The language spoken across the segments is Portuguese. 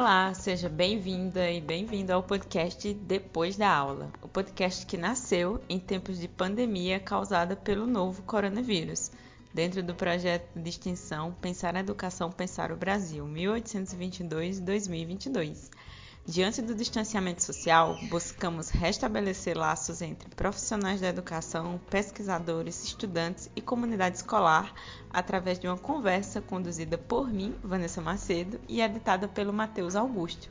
Olá, seja bem-vinda e bem-vindo ao podcast Depois da Aula, o podcast que nasceu em tempos de pandemia causada pelo novo coronavírus, dentro do projeto de extensão Pensar a Educação, Pensar o Brasil, 1822-2022. Diante do distanciamento social, buscamos restabelecer laços entre profissionais da educação, pesquisadores, estudantes e comunidade escolar através de uma conversa conduzida por mim, Vanessa Macedo, e editada pelo Matheus Augusto.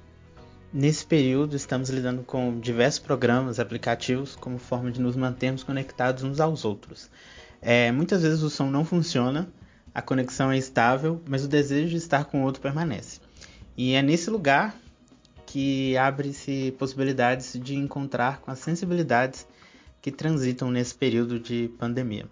Nesse período, estamos lidando com diversos programas, aplicativos, como forma de nos mantermos conectados uns aos outros. É, muitas vezes o som não funciona, a conexão é estável, mas o desejo de estar com o outro permanece. E é nesse lugar que abre-se possibilidades de encontrar com as sensibilidades que transitam nesse período de pandemia.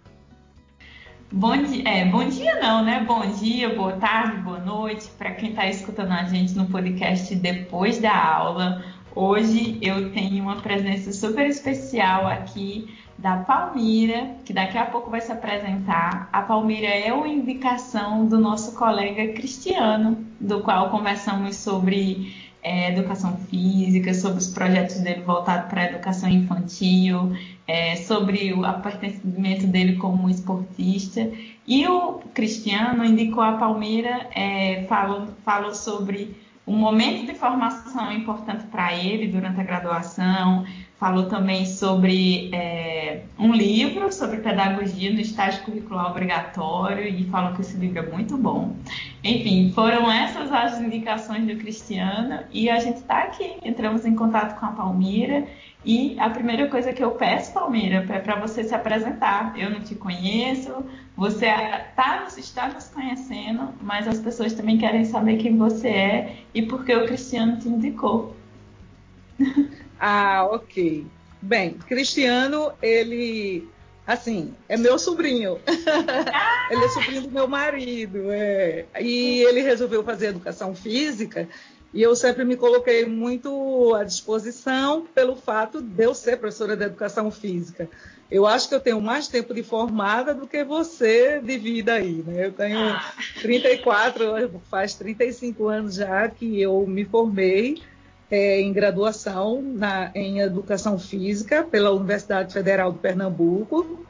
Bom dia, é, bom dia não, né? Bom dia, boa tarde, boa noite para quem está escutando a gente no podcast depois da aula. Hoje eu tenho uma presença super especial aqui da Palmira, que daqui a pouco vai se apresentar. A Palmira é uma indicação do nosso colega Cristiano, do qual conversamos sobre é, educação física, sobre os projetos dele voltados para a educação infantil, é, sobre o pertencimento dele como esportista. E o Cristiano indicou a Palmeira, é, falou, falou sobre um momento de formação importante para ele durante a graduação, falou também sobre é, um livro sobre pedagogia no estágio curricular obrigatório e falou que esse livro é muito bom. Enfim, foram essas as indicações do Cristiano e a gente está aqui. Entramos em contato com a Palmira e a primeira coisa que eu peço, Palmira, é para você se apresentar. Eu não te conheço, você tá, está nos conhecendo, mas as pessoas também querem saber quem você é e por que o Cristiano te indicou. Ah, ok. Bem, Cristiano, ele, assim, é meu sobrinho. Ah! ele é sobrinho do meu marido, é. E ele resolveu fazer educação física e eu sempre me coloquei muito à disposição pelo fato de eu ser professora de educação física. Eu acho que eu tenho mais tempo de formada do que você de vida aí, né? Eu tenho ah. 34, faz 35 anos já que eu me formei é, em graduação na, em Educação Física pela Universidade Federal de Pernambuco.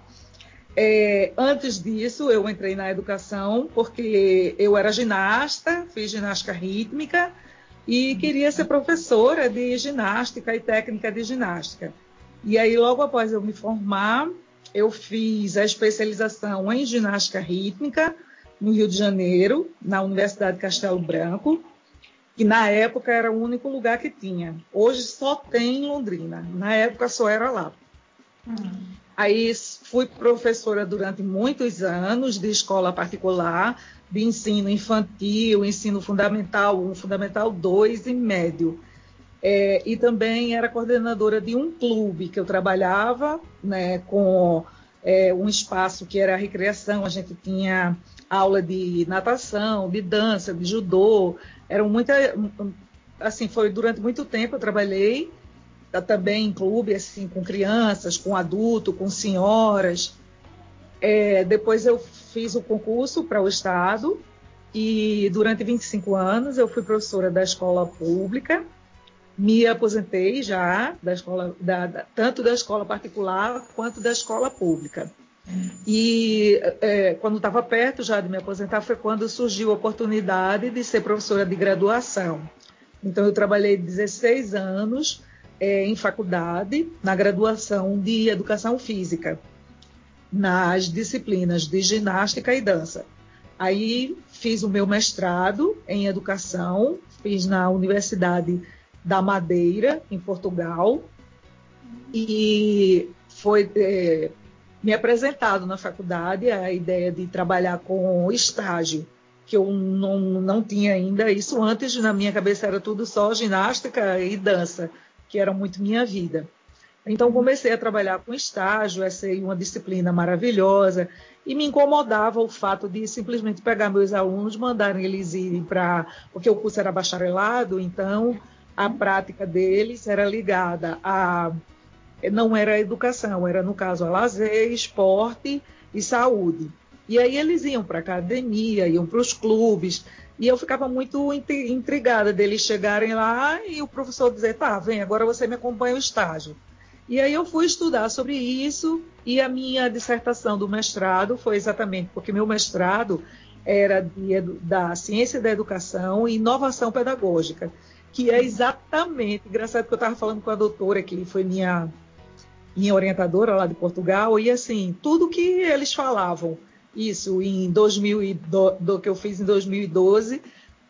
É, antes disso, eu entrei na educação porque eu era ginasta, fiz ginástica rítmica e queria ser professora de ginástica e técnica de ginástica. E aí, logo após eu me formar, eu fiz a especialização em ginástica rítmica no Rio de Janeiro, na Universidade Castelo Branco que na época era o único lugar que tinha. Hoje só tem em Londrina. Na época só era lá. Uhum. Aí fui professora durante muitos anos de escola particular, de ensino infantil, ensino fundamental 1, fundamental 2 e médio. É, e também era coordenadora de um clube que eu trabalhava né, com é, um espaço que era a recreação, a gente tinha aula de natação, de dança, de judô, eram muita, assim, foi durante muito tempo eu trabalhei também em clube, assim, com crianças, com adulto, com senhoras. É, depois eu fiz o concurso para o Estado e durante 25 anos eu fui professora da escola pública. Me aposentei já da escola, da, da, tanto da escola particular quanto da escola pública. E é, quando estava perto já de me aposentar foi quando surgiu a oportunidade de ser professora de graduação. Então eu trabalhei 16 anos é, em faculdade na graduação de educação física, nas disciplinas de ginástica e dança. Aí fiz o meu mestrado em educação, fiz na Universidade da Madeira, em Portugal, e foi é, me apresentado na faculdade a ideia de trabalhar com estágio, que eu não, não tinha ainda. Isso antes, na minha cabeça, era tudo só ginástica e dança, que era muito minha vida. Então, comecei a trabalhar com estágio, essa é uma disciplina maravilhosa, e me incomodava o fato de simplesmente pegar meus alunos, mandarem eles irem para. Porque o curso era bacharelado, então a prática deles era ligada a não era educação, era no caso a lazer, esporte e saúde. E aí eles iam para academia, iam para os clubes, E eu ficava muito intrigada deles chegarem lá e o professor dizer: tá, vem, agora você me acompanha o estágio. E aí eu fui estudar sobre isso e a minha dissertação do mestrado foi exatamente porque meu mestrado era de, da ciência da educação e inovação pedagógica, que é exatamente, engraçado que eu estava falando com a doutora que foi minha minha orientadora lá de Portugal e assim tudo que eles falavam isso em 2000 do, do que eu fiz em 2012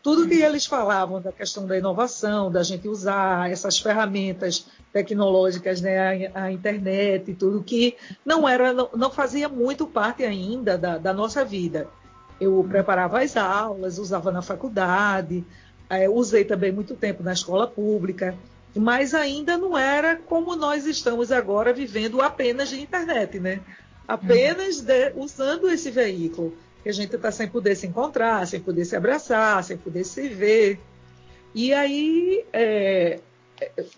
tudo que eles falavam da questão da inovação, da gente usar essas ferramentas tecnológicas, né, a, a internet e tudo que não era, não, não fazia muito parte ainda da, da, nossa vida. Eu preparava as aulas, usava na faculdade, é, usei também muito tempo na escola pública, mas ainda não era como nós estamos agora vivendo apenas de internet, né? Apenas de, usando esse veículo que a gente está sem poder se encontrar, sem poder se abraçar, sem poder se ver. E aí, é,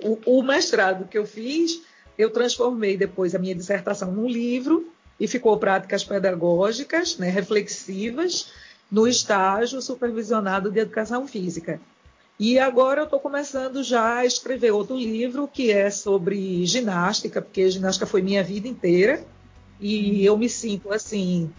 o, o, mestrado que eu fiz, eu transformei depois a minha dissertação num livro e ficou práticas pedagógicas, né, reflexivas, no estágio supervisionado de educação física. E agora eu estou começando já a escrever outro livro que é sobre ginástica, porque ginástica foi minha vida inteira e eu me sinto assim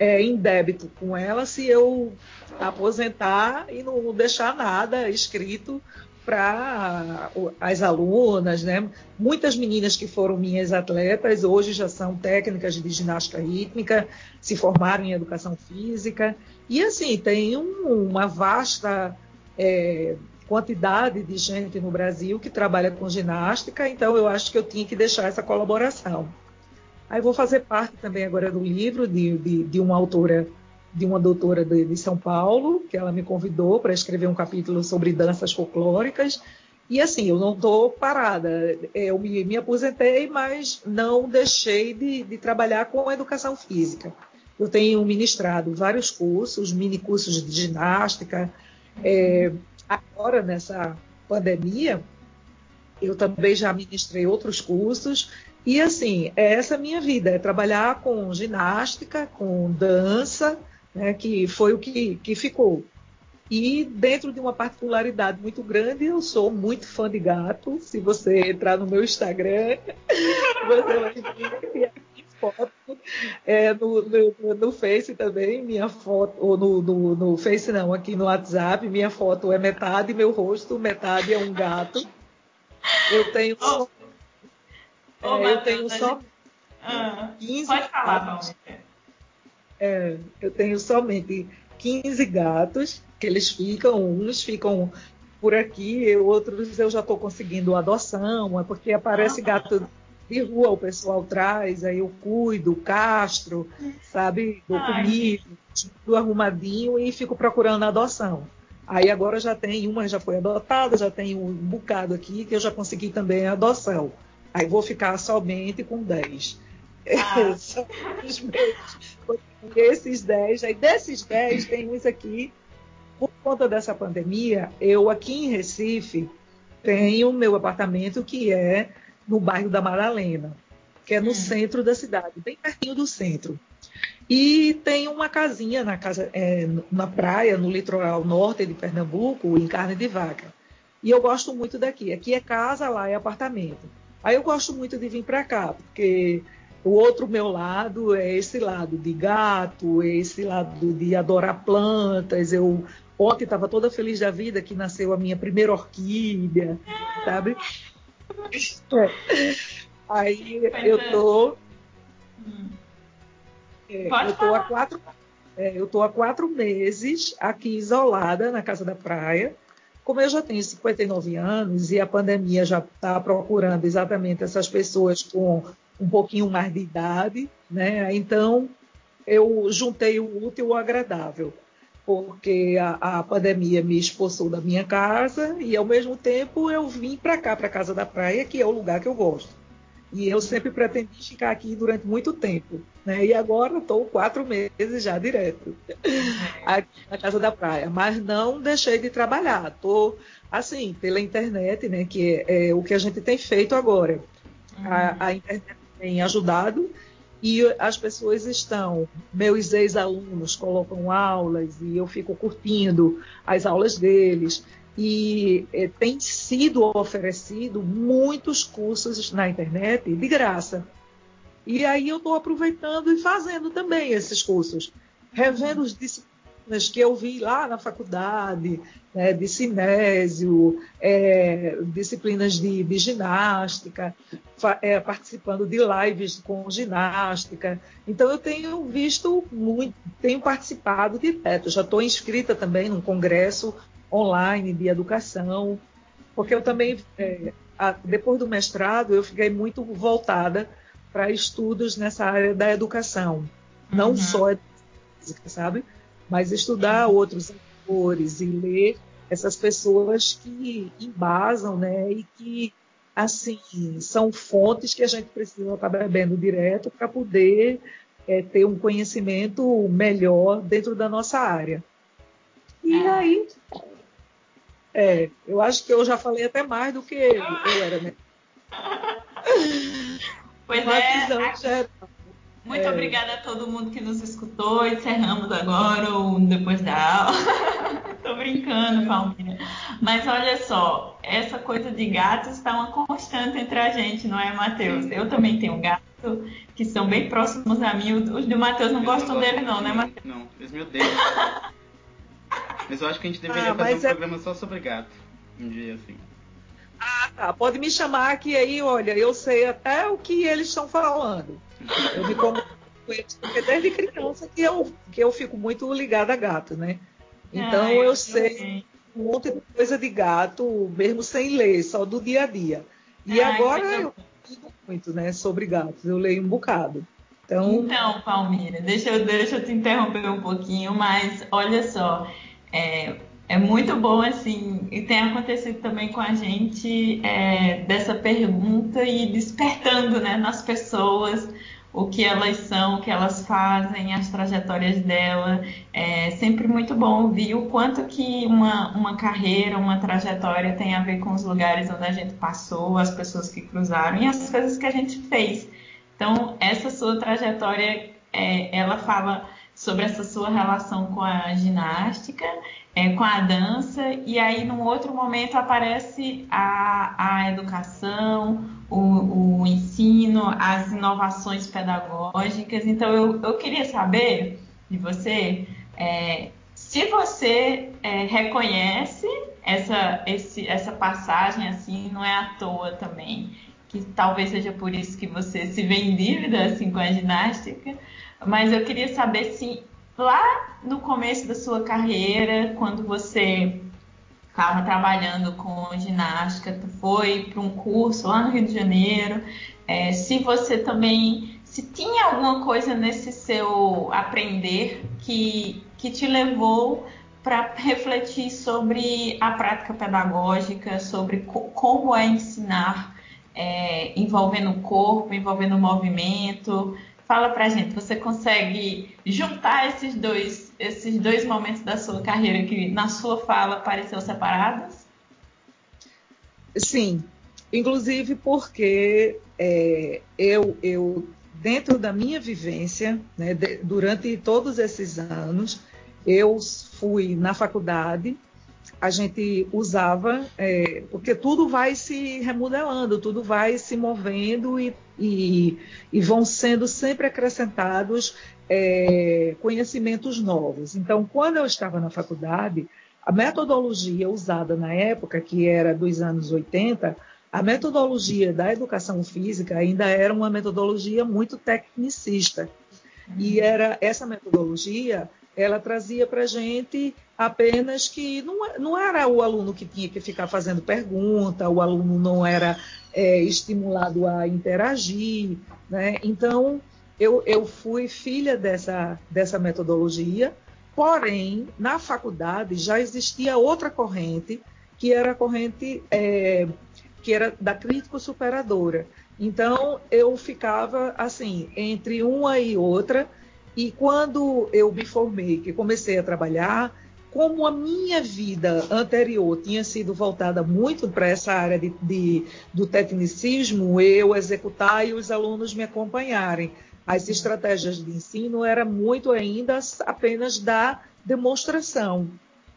é, em débito com ela se eu aposentar e não deixar nada escrito para as alunas, né? Muitas meninas que foram minhas atletas hoje já são técnicas de ginástica rítmica, se formaram em educação física e assim tem um, uma vasta é, quantidade de gente no Brasil que trabalha com ginástica, então eu acho que eu tinha que deixar essa colaboração. Aí vou fazer parte também agora do livro de, de, de uma autora de uma doutora de, de São Paulo, que ela me convidou para escrever um capítulo sobre danças folclóricas. E assim, eu não estou parada. Eu me, me, aposentei, mas não deixei de, de, trabalhar com a educação física. Eu tenho ministrado vários cursos, mini cursos de ginástica. É, agora, nessa pandemia, eu também já ministrei outros cursos. E assim, é essa minha vida, é trabalhar com ginástica, com dança, né, que foi o que, que ficou. E dentro de uma particularidade muito grande, eu sou muito fã de gato. Se você entrar no meu Instagram, você vai ver foto. É, no, no, no, Face também, minha foto, ou no, no, no, Face não, aqui no WhatsApp, minha foto é metade meu rosto, metade é um gato. Eu tenho oh. É, eu tenho só. Ah, 15 pode falar, gatos. É, eu tenho somente 15 gatos, que eles ficam, uns ficam por aqui, outros eu já estou conseguindo adoção, é porque aparece ah. gato de rua, o pessoal traz, aí eu cuido, castro, sabe, dou comida, tudo arrumadinho e fico procurando adoção. Aí agora já tem uma, já foi adotada, já tem um bocado aqui que eu já consegui também a adoção. Aí vou ficar somente com 10. Ah. esses 10, aí desses 10 tem uns aqui, por conta dessa pandemia, eu aqui em Recife tenho meu apartamento que é no bairro da Madalena, que é no hum. centro da cidade, bem pertinho do centro. E tem uma casinha na, casa, é, na praia, no litoral norte de Pernambuco, em carne de vaca. E eu gosto muito daqui. Aqui é casa, lá é apartamento. Aí eu gosto muito de vir para cá, porque o outro meu lado é esse lado de gato, é esse lado de adorar plantas. Eu ontem estava toda feliz da vida que nasceu a minha primeira orquídea, sabe? É. Aí eu tô, é, eu tô há quatro, é, eu tô há quatro meses aqui isolada na casa da praia. Como eu já tenho 59 anos e a pandemia já está procurando exatamente essas pessoas com um pouquinho mais de idade, né? Então eu juntei o útil ao agradável, porque a, a, pandemia me expulsou da minha casa e ao mesmo tempo eu vim para cá, para casa da praia, que é o lugar que eu gosto. E eu sempre pretendi ficar aqui durante muito tempo, né? E agora estou quatro meses já direto aqui na casa da praia, mas não deixei de trabalhar. Estou assim pela internet, né? Que é, é, o que a gente tem feito agora. A, a internet tem ajudado e as pessoas estão, meus ex-alunos colocam aulas e eu fico curtindo as aulas deles. E é, tem sido oferecido muitos cursos na internet de graça. E aí eu estou aproveitando e fazendo também esses cursos, revendo os disciplinas que eu vi lá na faculdade, né, de cinésio, é, disciplinas de, de ginástica, é, participando de lives com ginástica. Então eu tenho visto muito, tenho participado direto. Já estou inscrita também num congresso online de educação, porque eu também, é, a, depois do mestrado, eu fiquei muito voltada para estudos nessa área da educação. Não uhum. só física, sabe? Mas estudar outros autores e ler essas pessoas que embasam, né? E que, assim, são fontes que a gente precisa estar bebendo direto para poder é, ter um conhecimento melhor dentro da nossa área. E é. aí, é, eu acho que eu já falei até mais do que eu, eu era, né? Pois Uma é. Muito é. obrigada a todo mundo que nos escutou. Encerramos agora ou depois da aula. Tô brincando, Palmira. Mas olha só, essa coisa de gatos está uma constante entre a gente, não é, Matheus? Eu também tenho gato que são bem próximos a mim. Os do Matheus não gostam não dele, não, né, Matheus? Não, eles me odeiam. mas eu acho que a gente deveria ah, fazer um é... programa só sobre gato. Um dia assim. Ah, tá. Pode me chamar que aí, olha, eu sei até o que eles estão falando. Eu me comunico com eles, porque desde criança que eu, que eu fico muito ligada a gato, né? Então ah, eu, eu sei um monte de coisa de gato, mesmo sem ler, só do dia a dia. E ah, agora eu estudo muito, né, sobre gatos. Eu leio um bocado. Então, então Palmira, deixa eu, deixa eu te interromper um pouquinho, mas olha só, é, é muito bom, assim, e tem acontecido também com a gente é, dessa pergunta e despertando né, nas pessoas o que elas são, o que elas fazem, as trajetórias dela. É sempre muito bom ouvir o quanto que uma, uma carreira, uma trajetória tem a ver com os lugares onde a gente passou, as pessoas que cruzaram e as coisas que a gente fez. Então, essa sua trajetória, é, ela fala sobre essa sua relação com a ginástica, é, com a dança, e aí num outro momento aparece a, a educação, o, o ensino, as inovações pedagógicas. Então eu, eu queria saber de você é, se você é, reconhece essa, esse, essa passagem assim, não é à toa também, que talvez seja por isso que você se vê em dívida assim com a ginástica, mas eu queria saber se lá no começo da sua carreira, quando você estava trabalhando com ginástica, foi para um curso lá no Rio de Janeiro, é, se você também, se tinha alguma coisa nesse seu aprender que, que te levou para refletir sobre a prática pedagógica, sobre co como é ensinar é, envolvendo o corpo, envolvendo o movimento, Fala pra gente, você consegue juntar esses dois, esses dois momentos da sua carreira que na sua fala pareceram separados? Sim, inclusive porque é, eu, eu, dentro da minha vivência, né, de, durante todos esses anos, eu fui na faculdade a gente usava, é, porque tudo vai se remodelando, tudo vai se movendo e, e, e vão sendo sempre acrescentados é, conhecimentos novos. Então, quando eu estava na faculdade, a metodologia usada na época, que era dos anos 80, a metodologia da educação física ainda era uma metodologia muito tecnicista. E era essa metodologia ela trazia para a gente apenas que não, não, era o aluno que tinha que ficar fazendo pergunta, o aluno não era é, estimulado a interagir. Né? Então, eu, eu fui filha dessa, dessa metodologia, porém, na faculdade já existia outra corrente, que era a corrente é, que era da crítico-superadora. Então, eu ficava assim, entre uma e outra, e quando eu me formei, que comecei a trabalhar, como a minha vida anterior tinha sido voltada muito para essa área de, de, do tecnicismo, eu executar e os alunos me acompanharem. as estratégias de ensino era muito ainda apenas da demonstração.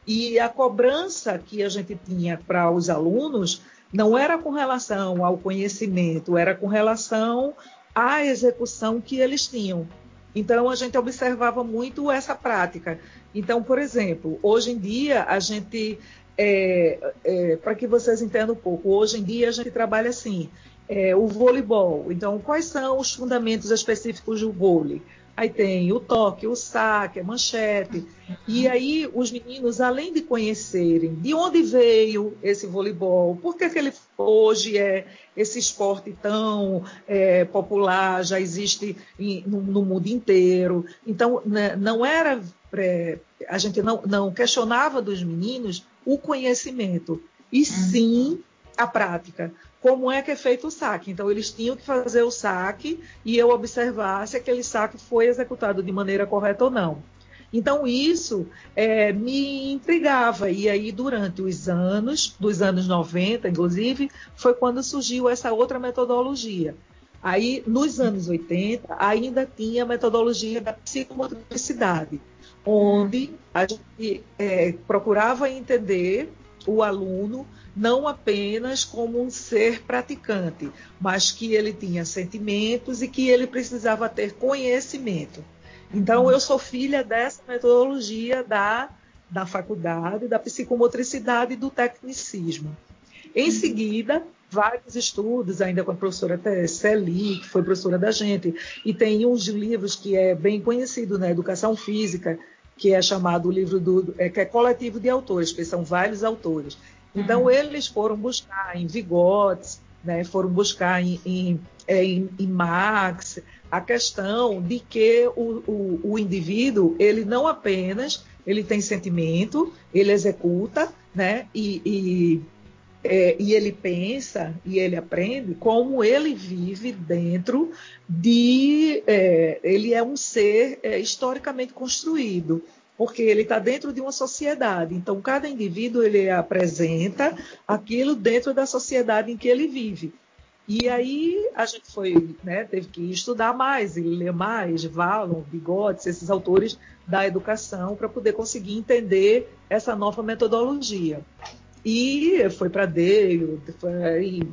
E a cobrança que a gente tinha para os alunos não era com relação ao conhecimento, era com relação à execução que eles tinham. Então a gente observava muito essa prática. Então, por exemplo, hoje em dia a gente, é, é, para que vocês entendam um pouco, hoje em dia a gente trabalha assim, é, o voleibol. Então, quais são os fundamentos específicos do vôlei? Aí tem o toque, o saque, a manchete. E aí os meninos, além de conhecerem de onde veio esse voleibol, por que, que ele hoje é esse esporte tão é, popular, já existe em, no, no, mundo inteiro. Então, né, não era. É, a gente não, não questionava dos meninos o conhecimento, e uhum. sim a prática como é que é feito o saque. Então, eles tinham que fazer o saque e eu observar se aquele saque foi executado de maneira correta ou não. Então, isso é, me intrigava. E aí, durante os anos, dos anos 90, inclusive, foi quando surgiu essa outra metodologia. Aí, nos anos 80, ainda tinha a metodologia da psicomotricidade, onde a gente é, procurava entender o aluno não apenas como um ser praticante, mas que ele tinha sentimentos e que ele precisava ter conhecimento. Então, eu sou filha dessa metodologia da, da faculdade, da psicomotricidade e do tecnicismo. Em seguida, vários estudos, ainda com a professora Celi, que foi professora da gente, e tem uns livros que é bem conhecido na educação física, que é chamado o livro do é, que é coletivo de autores, que são vários autores. Então, uhum. eles foram buscar em Vigotes, né, foram buscar em, em, é, em, em, Marx a questão de que o, o, o, indivíduo, ele não apenas ele tem sentimento, ele executa, né, e, e, é, e ele pensa e ele aprende como ele vive dentro de. É, ele é um ser é, historicamente construído porque ele está dentro de uma sociedade. Então, cada indivíduo ele apresenta aquilo dentro da sociedade em que ele vive. E aí a gente foi, né, teve que estudar mais e ler mais, Valon, Bigotes, esses autores da educação, para poder conseguir entender essa nova metodologia. E foi para Dale, foi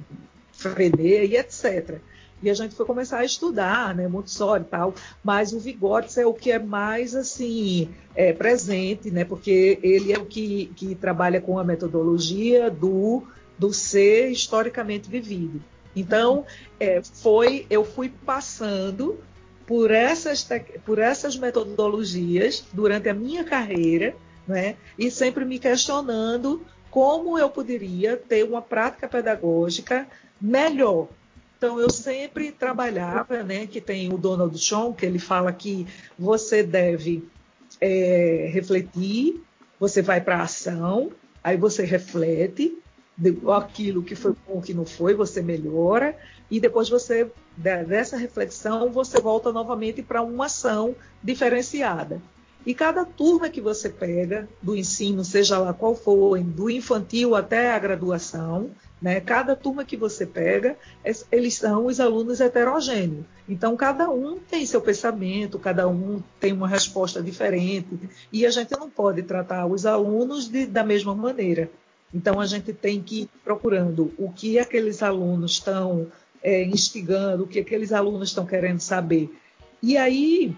Frenet e etc. E a gente foi começar a estudar, né, Montessori e tal, mas o Vigotes é o que é mais, assim, é, presente, né, porque ele é o que, que trabalha com a metodologia do, do ser historicamente vivido. Então, é, foi, eu fui passando por essas, por essas metodologias durante a minha carreira, né, e sempre me questionando como eu poderia ter uma prática pedagógica melhor, então, eu sempre trabalhava, né, que tem o Donald Trump, que ele fala que você deve é, refletir, você vai para a ação, aí você reflete aquilo que foi bom, que não foi, você melhora, e depois você, dessa reflexão, você volta novamente para uma ação diferenciada. E cada turma que você pega do ensino, seja lá qual for, do infantil até a graduação, né? Cada turma que você pega, eles são os alunos heterogêneos. Então, cada um tem seu pensamento, cada um tem uma resposta diferente, e a gente não pode tratar os alunos de, da mesma maneira. Então, a gente tem que ir procurando o que aqueles alunos estão é, instigando, o que aqueles alunos estão querendo saber. E aí,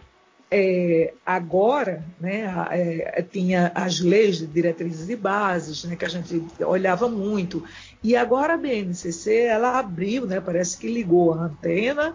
é, agora, né, é, tinha as leis de diretrizes e bases, né, que a gente olhava muito, e agora a BNCC ela abriu, né, parece que ligou a antena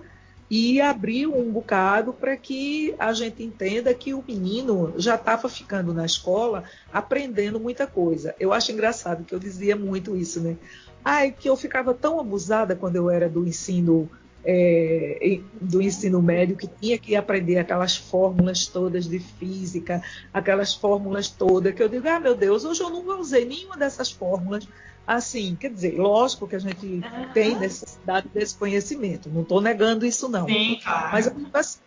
e abriu um bocado para que a gente entenda que o menino já estava ficando na escola aprendendo muita coisa. Eu acho engraçado que eu dizia muito isso, né? Ai, que eu ficava tão abusada quando eu era do ensino é, do ensino médio que tinha que aprender aquelas fórmulas todas de física, aquelas fórmulas todas, que eu digo, ah, meu Deus, hoje eu não usei nenhuma dessas fórmulas. Assim, quer dizer, lógico que a gente uhum. tem necessidade desse conhecimento, não estou negando isso, não. Sim, claro. Mas assim,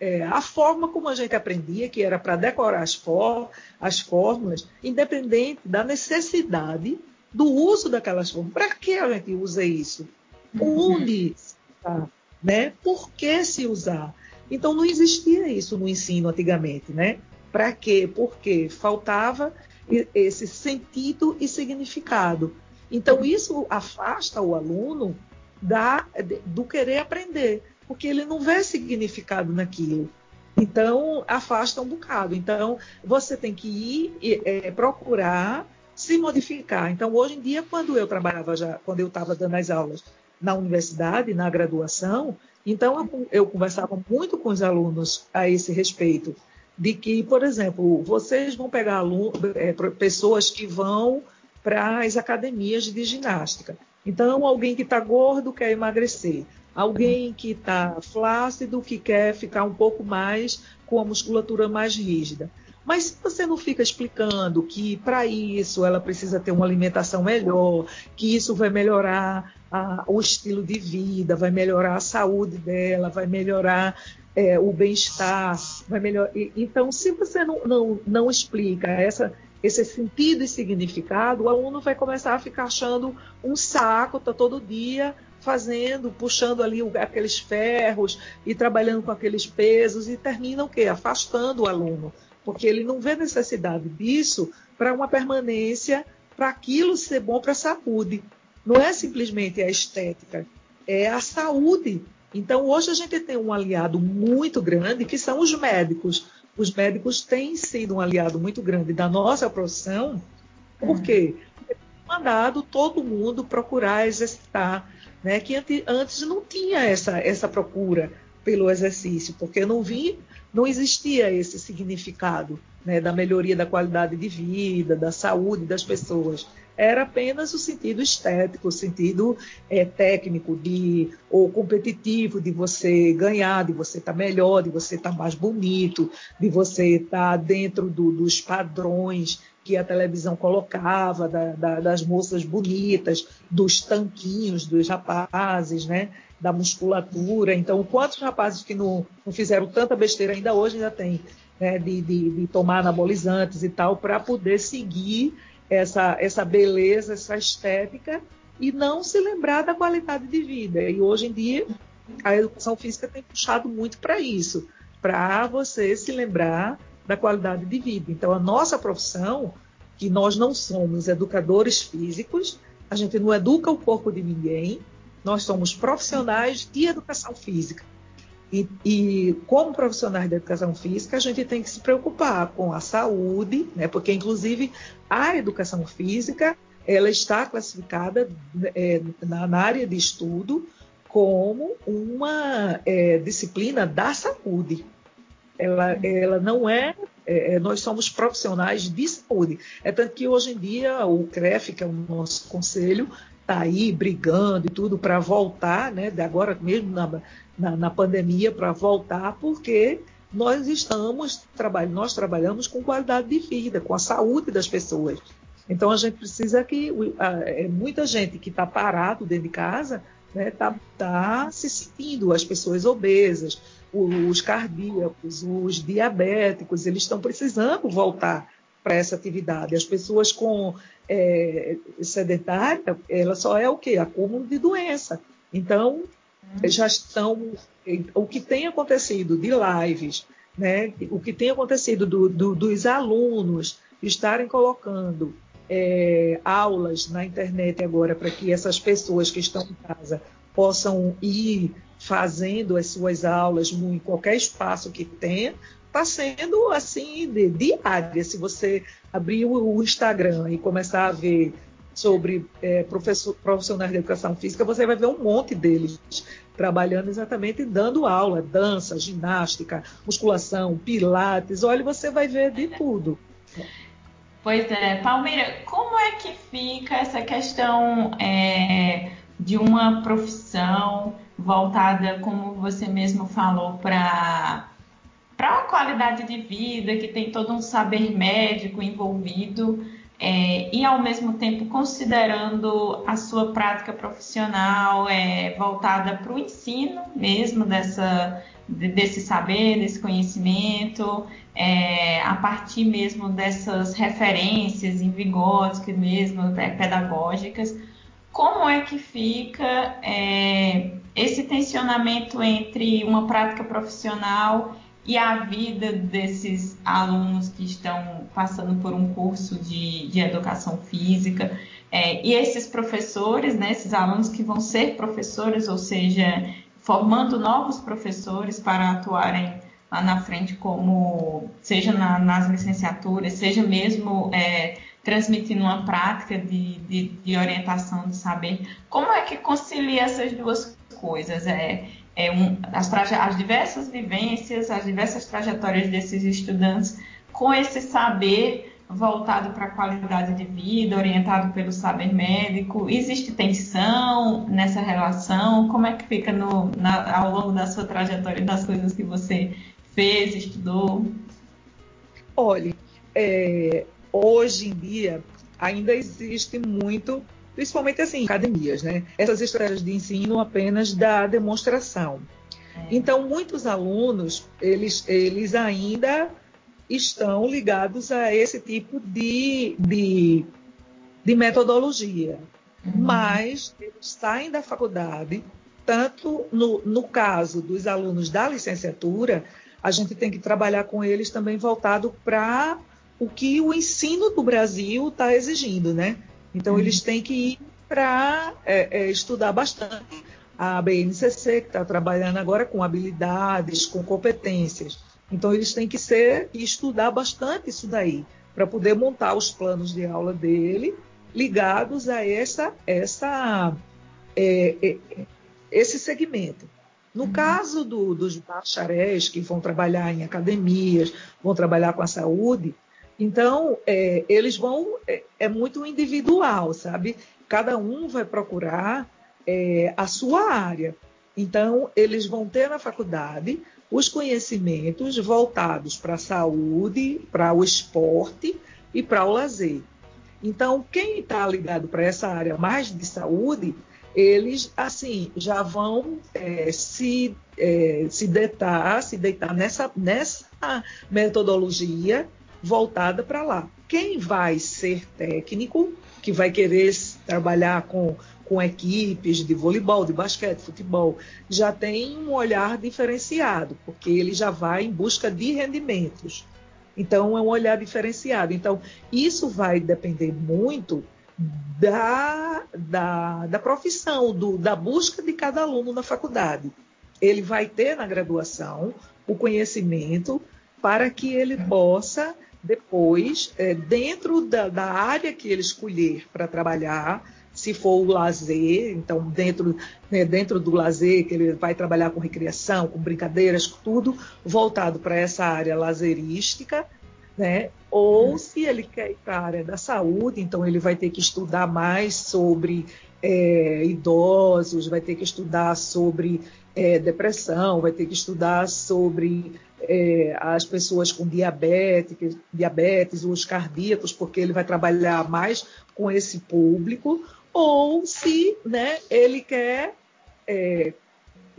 é, a forma como a gente aprendia, que era para decorar as, for, as fórmulas, independente da necessidade do uso daquelas fórmulas. Para que a gente usa isso? Uhum. Onde usar, né? Por que se usar? Então não existia isso no ensino antigamente, né? Para quê? Porque faltava esse sentido e significado. Então isso afasta o aluno da, do querer aprender, porque ele não vê significado naquilo. Então afasta um bocado. Então você tem que ir é, procurar se modificar. Então hoje em dia, quando eu trabalhava já, quando eu estava dando as aulas na universidade, na graduação, então eu, conversava muito com os alunos a esse respeito de que, por exemplo, vocês vão pegar é, pessoas que vão para as academias de ginástica. Então, alguém que está gordo quer emagrecer, alguém que está flácido que quer ficar um pouco mais com a musculatura mais rígida. Mas se você não fica explicando que para isso ela precisa ter uma alimentação melhor, que isso vai melhorar a, o estilo de vida, vai melhorar a saúde dela, vai melhorar é, o bem-estar, vai melhorar. Então, se você não, não, não explica essa, esse sentido e significado, o aluno vai começar a ficar achando um saco, tá todo dia fazendo, puxando ali aqueles ferros e trabalhando com aqueles pesos e termina o quê? Afastando o aluno, porque ele não vê necessidade disso para uma permanência, para aquilo ser bom para a saúde. Não é simplesmente a estética, é a saúde. Então, hoje a gente tem um aliado muito grande, que são os médicos. Os médicos têm sido um aliado muito grande da nossa profissão, porque é mandado todo mundo procurar exercitar, né? que antes não tinha essa, essa procura pelo exercício, porque não vi, não existia esse significado né, da melhoria da qualidade de vida, da saúde das pessoas era apenas o sentido estético, o sentido é, técnico de ou competitivo de você ganhar, de você estar tá melhor, de você estar tá mais bonito, de você estar tá dentro do, dos padrões que a televisão colocava, da, da, das moças bonitas, dos tanquinhos dos rapazes, né? da musculatura. Então, quantos rapazes que não, não fizeram tanta besteira ainda hoje ainda tem, né? de, de, de tomar anabolizantes e tal, para poder seguir essa, essa beleza, essa estética e não se lembrar da qualidade de vida. E hoje em dia a educação física tem puxado muito para isso, para você se lembrar da qualidade de vida. Então a nossa profissão, que nós não somos educadores físicos, a gente não educa o corpo de ninguém, nós somos profissionais de educação física. E, e, como profissionais da educação física, a gente tem que se preocupar com a saúde, né? porque inclusive a educação física ela está classificada é, na, na, área de estudo como uma é, disciplina da saúde. Ela, ela não é, é, Nós somos profissionais de saúde. É tanto que hoje em dia o CREF, que é o nosso conselho, está aí brigando e tudo para voltar, né? Agora mesmo na, na, na pandemia para voltar, porque nós estamos trabalhando, nós trabalhamos com qualidade de vida, com a saúde das pessoas. Então a gente precisa que é muita gente que está parado dentro de casa está né, tá, tá se sentindo, as pessoas obesas, os cardíacos, os diabéticos, eles estão precisando voltar para essa atividade. As pessoas com é, sedentária, ela só é o quê? Acúmulo de doença. Então, já estão. O que tem acontecido de lives, né? o que tem acontecido do, do, dos alunos estarem colocando é, aulas na internet agora para que essas pessoas que estão em casa possam ir fazendo as suas aulas em qualquer espaço que tenha, está sendo assim de, diária. Se você abrir o, o Instagram e começar a ver sobre é, profissionais de educação física, você vai ver um monte deles trabalhando exatamente dando aula, dança, ginástica, musculação, pilates. Olha, você vai ver de tudo. Pois é, Palmeira, como é que fica essa questão é, de uma profissão voltada, como você mesmo falou, para para uma qualidade de vida, que tem todo um saber médico envolvido, é, e ao mesmo tempo considerando a sua prática profissional é, voltada para o ensino mesmo dessa, desse saber, desse conhecimento, é, a partir mesmo dessas referências em Vygotsky mesmo, é, pedagógicas. como é que fica é, esse tensionamento entre uma prática profissional e a vida desses alunos que estão passando por um curso de, de educação física é, e esses professores, né, esses alunos que vão ser professores, ou seja, formando novos professores para atuarem lá na frente, como seja na, nas licenciaturas, seja mesmo é, transmitindo uma prática de, de, de, orientação de saber. Como é que concilia essas duas coisas? É, é um, as, as diversas vivências, as diversas trajetórias desses estudantes com esse saber voltado para a qualidade de vida, orientado pelo saber médico? Existe tensão nessa relação? Como é que fica no, na, ao longo da sua trajetória das coisas que você fez, estudou? Olhe, é, hoje em dia ainda existe muito, principalmente assim, academias, né? Essas estratégias de ensino apenas da demonstração. É. Então, muitos alunos, eles, eles ainda estão ligados a esse tipo de, de, de metodologia. Uhum. Mas eles saem da faculdade, tanto no, no caso dos alunos da licenciatura, a gente tem que trabalhar com eles também voltado para o que o ensino do Brasil está exigindo, né? Então, uhum. eles têm que ir para é, é, estudar bastante a BNCC, que está trabalhando agora com habilidades, com competências. Então, eles têm que ser e estudar bastante isso daí, para poder montar os planos de aula dele ligados a essa, essa, é, é, esse segmento. No uhum. caso do, dos bacharéis que vão trabalhar em academias, vão trabalhar com a saúde, então, é, eles vão. É, é, muito individual, sabe? Cada um vai procurar é, a sua área. Então, eles vão ter na faculdade os conhecimentos voltados para a saúde, para o esporte e para o lazer. Então, quem está ligado para essa área mais de saúde, eles assim já vão é, se, é, se deitar, se deitar nessa, nessa metodologia voltada para lá. Quem vai ser técnico, que vai querer trabalhar com, com equipes de voleibol, de basquete, futebol, já tem um olhar diferenciado, porque ele já vai em busca de rendimentos. Então, é um olhar diferenciado. Então, isso vai depender muito da, da, da profissão, do, da busca de cada aluno na faculdade. Ele vai ter na graduação o conhecimento para que ele possa depois, é, dentro da, da, área que ele escolher para trabalhar, se for o lazer, então dentro, né, dentro do lazer, que ele vai trabalhar com recreação, com brincadeiras, tudo voltado para essa área lazerística, né? Ou se ele quer ir para a área da saúde, então ele vai ter que estudar mais sobre é, idosos, vai ter que estudar sobre é, depressão, vai ter que estudar sobre é, as pessoas com diabetes, diabetes, os cardíacos, porque ele vai trabalhar mais com esse público, ou se né, ele quer é,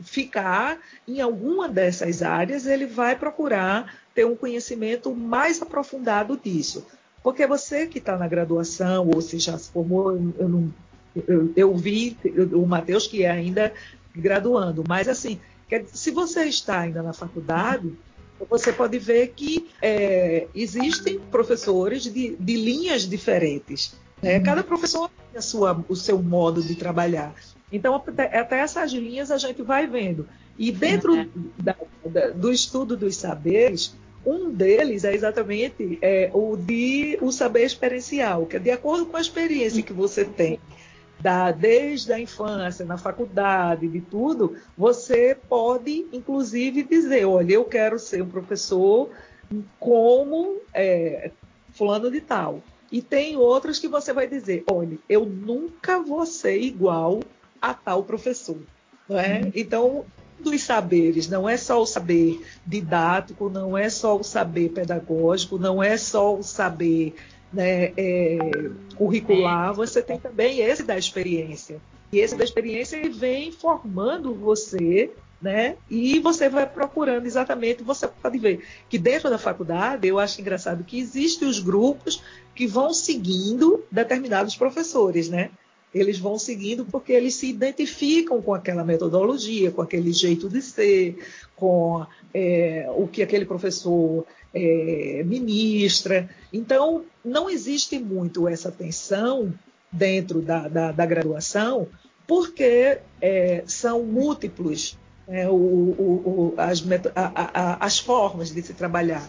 ficar em alguma dessas áreas, ele vai procurar ter um conhecimento mais aprofundado disso. Porque você que está na graduação, ou se já se formou, eu, não, eu, eu vi o Matheus que é ainda graduando, mas assim, se você está ainda na faculdade, você pode ver que é, existem professores de, de linhas diferentes. Né? Uhum. Cada professor tem a sua, o seu modo de trabalhar. Então, até essas linhas a gente vai vendo. E dentro uhum. da, da, do estudo dos saberes, um deles é exatamente é, o de o saber experiencial, que é de acordo com a experiência que você tem da, desde a infância, na faculdade, de tudo, você pode, inclusive, dizer: olha, eu quero ser um professor como é, fulano de tal. E tem outros que você vai dizer: olha, eu nunca vou ser igual a tal professor. Não é? Uhum. Então, dos saberes, não é só o saber didático, não é só o saber pedagógico, não é só o saber né, é, curricular, você tem também esse da experiência. E esse da experiência ele vem formando você, né? E você vai procurando exatamente, você pode ver que dentro da faculdade, eu acho engraçado que existem os grupos que vão seguindo determinados professores, né? Eles vão seguindo porque eles se identificam com aquela metodologia, com aquele jeito de ser, com é, o que aquele professor é, ministra. Então, não existe muito essa tensão dentro da, da, da graduação, porque é, são múltiplos é, o, o, o, as, a, a, as, formas de se trabalhar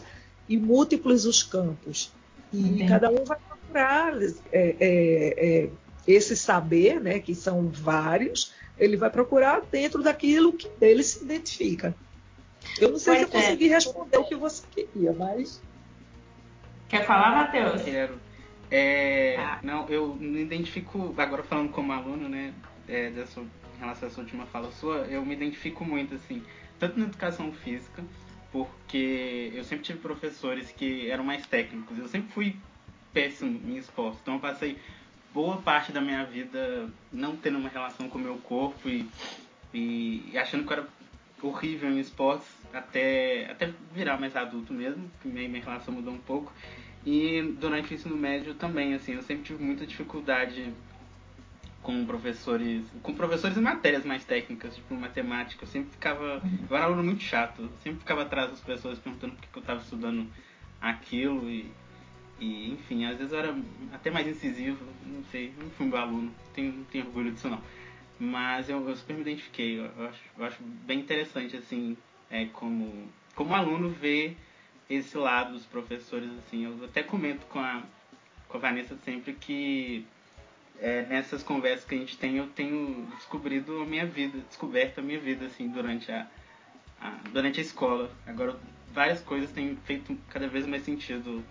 e múltiplos os campos. E Entendi. cada um vai procurar é, é, é, esse saber, né, que são vários, ele vai procurar dentro daquilo que ele se identifica. Eu não sei pois se eu consegui responder o que você queria, mas. Quer falar, Matheus? Quero. É, ah. Não, eu me identifico, agora falando como aluno, né, é, dessa, em relação a essa última fala sua, eu me identifico muito, assim, tanto na educação física, porque eu sempre tive professores que eram mais técnicos, eu sempre fui péssimo em esporte, então eu passei boa parte da minha vida não tendo uma relação com o meu corpo e, e, e achando que eu era horrível em esportes até, até virar mais adulto mesmo, que minha, minha relação mudou um pouco. E durante o ensino médio também, assim, eu sempre tive muita dificuldade com professores, com professores em matérias mais técnicas, tipo matemática. Eu sempre ficava, eu era aluno muito chato, eu sempre ficava atrás das pessoas perguntando por que eu estava estudando aquilo e, e, enfim, às vezes eu era até mais incisivo, não sei, não fui meu aluno, tenho, tenho orgulho disso não. Mas eu, eu super me identifiquei, eu, eu, acho, eu acho bem interessante, assim, é, como, como aluno ver esse lado dos professores, assim. Eu até comento com a, com a Vanessa sempre que é, nessas conversas que a gente tem, eu tenho descobrido a minha vida, descoberto a minha vida, assim, durante a, a durante a escola. Agora, várias coisas têm feito cada vez mais sentido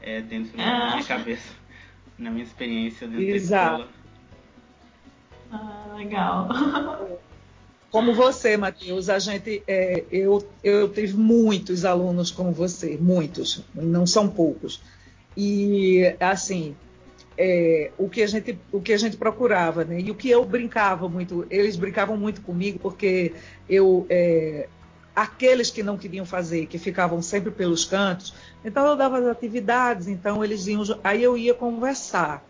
é, dentro da minha ah. cabeça, na minha experiência dentro Exato. da escola. Ah, legal. Como você, Matheus, a gente, é, eu, eu tive muitos alunos como você, muitos, não são poucos. E assim, é, o que a gente, o que a gente procurava, né? E o que eu brincava muito, eles brincavam muito comigo porque eu, é, aqueles que não queriam fazer, que ficavam sempre pelos cantos, então eu dava as atividades, então eles iam, aí eu ia conversar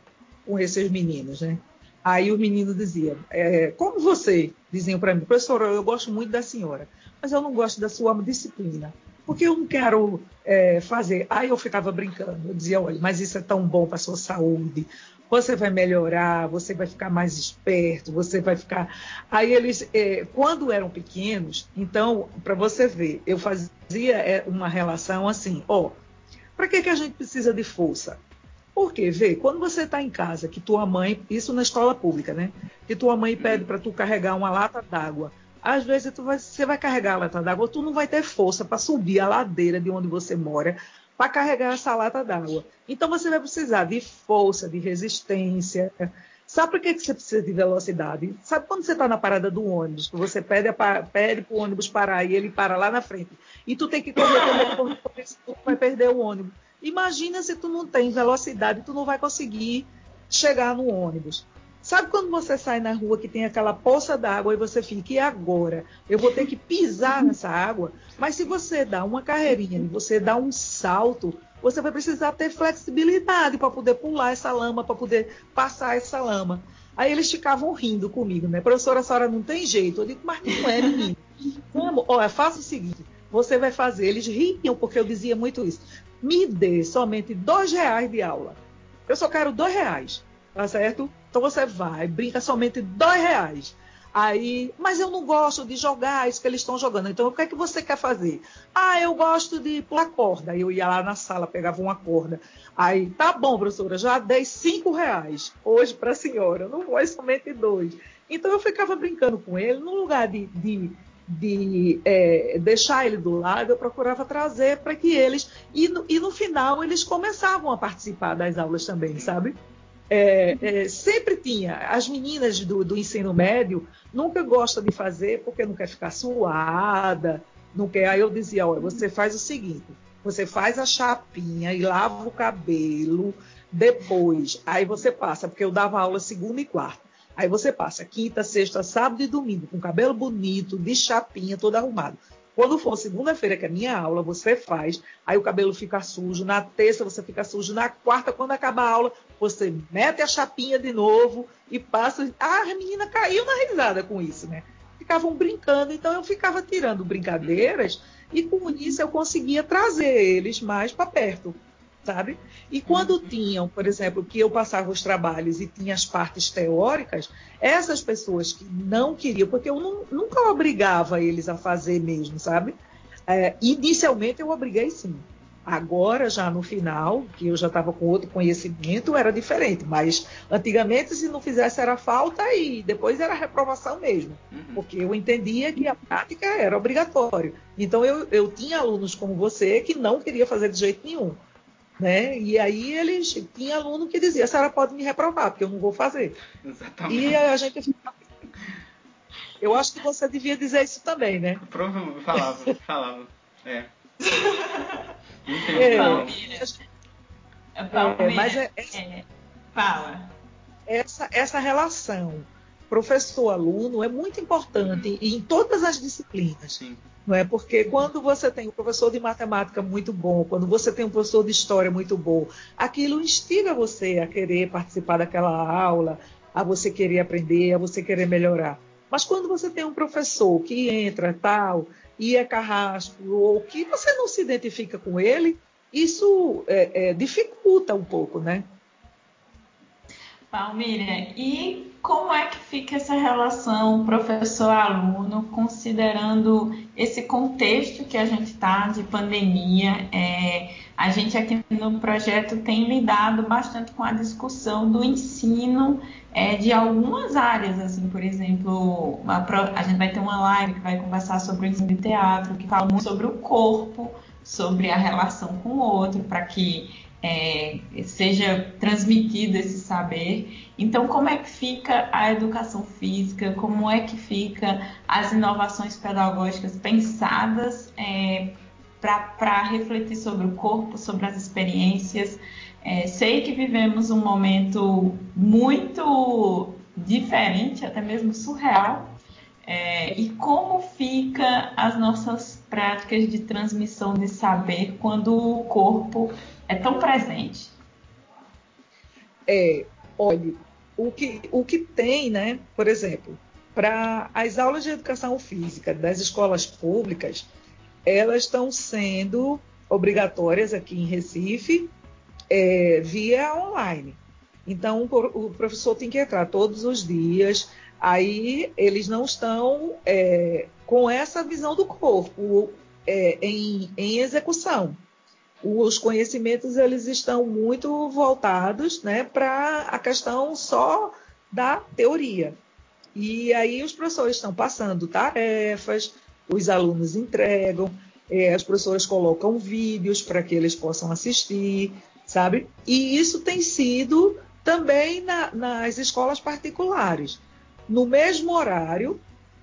com esses meninos, né? Aí o menino dizia: é, Como você? Diziam para mim, professora, eu gosto muito da senhora, mas eu não gosto da sua disciplina, porque eu não quero é, fazer. Aí eu ficava brincando, eu dizia: Olha, mas isso é tão bom para sua saúde, você vai melhorar, você vai ficar mais esperto, você vai ficar. Aí eles, é, quando eram pequenos, então, para você ver, eu fazia é, uma relação assim: Ó, para que, que a gente precisa de força? Porque, vê, quando você está em casa, que tua mãe, isso na escola pública, né? Que tua mãe pede para tu carregar uma lata d'água. Às vezes tu vai, você vai carregar a lata d'água, tu não vai ter força para subir a ladeira de onde você mora para carregar essa lata d'água. Então você vai precisar de força, de resistência. Sabe por que, que você precisa de velocidade? Sabe quando você está na parada do ônibus, que você pede, para o ônibus parar e ele para lá na frente, e tu tem que correr, correr, correr, correr, tu vai perder o ônibus. Imagina se tu não tem velocidade, tu não vai conseguir chegar no ônibus. Sabe quando você sai na rua que tem aquela poça d'água e você fica, e agora? Eu vou ter que pisar nessa água? Mas se você dá uma carreirinha você dá um salto, você vai precisar ter flexibilidade para poder pular essa lama, para poder passar essa lama. Aí eles ficavam rindo comigo, né? Professora, a senhora não tem jeito. Eu digo, mas não é, menino. Como? Olha, faça o seguinte: você vai fazer. Eles riam porque eu dizia muito isso me dê somente dois reais de aula. Eu só quero dois reais, tá certo? Então você vai, brinca somente dois reais. Aí, mas eu não gosto de jogar isso que eles estão jogando. Então, o que é que você quer fazer? Ah, eu gosto de pular corda. Aí eu ia lá na sala, pegava uma corda. Aí, tá bom, professora, já dei cinco reais hoje para a senhora. Não foi somente dois. Então eu ficava brincando com ele, no lugar de, de de é, deixar ele do lado, eu procurava trazer para que eles. E no, e no, final eles começavam a participar das aulas também, sabe? É, é, sempre tinha. As meninas do, do, ensino médio nunca gostam de fazer porque não quer ficar suada, não quer. Aí eu dizia: olha, você faz o seguinte: você faz a chapinha e lava o cabelo depois. Aí você passa, porque eu dava aula segunda e quarta. Aí você passa quinta, sexta, sábado e domingo com cabelo bonito, de chapinha, todo arrumado. Quando for segunda-feira, que é minha aula, você faz, aí o cabelo fica sujo, na terça você fica sujo, na quarta, quando acaba a aula, você mete a chapinha de novo e passa. Ah, a menina caiu na risada com isso, né? Ficavam brincando, então eu ficava tirando brincadeiras e com isso eu conseguia trazer eles mais para perto sabe? E quando uhum. tinham, por exemplo, que eu passava os trabalhos e tinha as partes teóricas, essas pessoas que não queriam, porque eu não, nunca obrigava eles a fazer mesmo, sabe? É, inicialmente eu obriguei sim. Agora, já no final, que eu já estava com outro conhecimento, era diferente. Mas antigamente, se não fizesse, era falta e depois era reprovação mesmo. Uhum. Porque eu entendia que a prática era obrigatória. Então, eu, eu tinha alunos como você que não queria fazer de jeito nenhum. Né? E aí eles tinha aluno que dizia, a senhora pode me reprovar, porque eu não vou fazer. Exatamente. E a gente Eu acho que você devia dizer isso também, né? Provavelmente falava, falava. É. é, é, mas é, é, fala. Essa, essa relação professor-aluno é muito importante uhum. em todas as disciplinas. Sim. Não é? Porque quando você tem um professor de matemática muito bom, quando você tem um professor de história muito bom, aquilo instiga você a querer participar daquela aula, a você querer aprender, a você querer melhorar. Mas quando você tem um professor que entra tal e é carrasco, ou que você não se identifica com ele, isso é, é, dificulta um pouco, né? Palmira, e como é que fica essa relação professor-aluno, considerando esse contexto que a gente está de pandemia? É, a gente aqui no projeto tem lidado bastante com a discussão do ensino é, de algumas áreas, assim, por exemplo, a, a, gente vai ter uma live que vai conversar sobre o ensino de teatro, que fala muito sobre o corpo, sobre a relação com o outro, para que é, seja transmitido esse saber. Então, como é que fica a educação física? Como é que fica as inovações pedagógicas pensadas é, para refletir sobre o corpo, sobre as experiências? É, sei que vivemos um momento muito diferente, até mesmo surreal. É, e como fica as nossas práticas de transmissão de saber quando o corpo é tão presente? É, olha, o que, o que tem, né, por exemplo, para as aulas de educação física das escolas públicas, elas estão sendo obrigatórias aqui em Recife é, via online. Então, o professor tem que entrar todos os dias. Aí, eles não estão é, com essa visão do corpo é, em, em execução os conhecimentos eles estão muito voltados né, para a questão só da teoria. E aí os professores estão passando tarefas, os alunos entregam, é, as professoras colocam vídeos para que eles possam assistir, sabe? E isso tem sido também na, nas escolas particulares. No mesmo horário,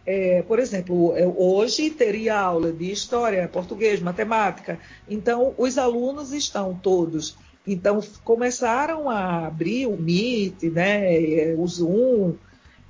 é, por exemplo, hoje teria aula de história, português, matemática. Então, os alunos estão todos. Então, começaram a abrir o Meet, né, o Zoom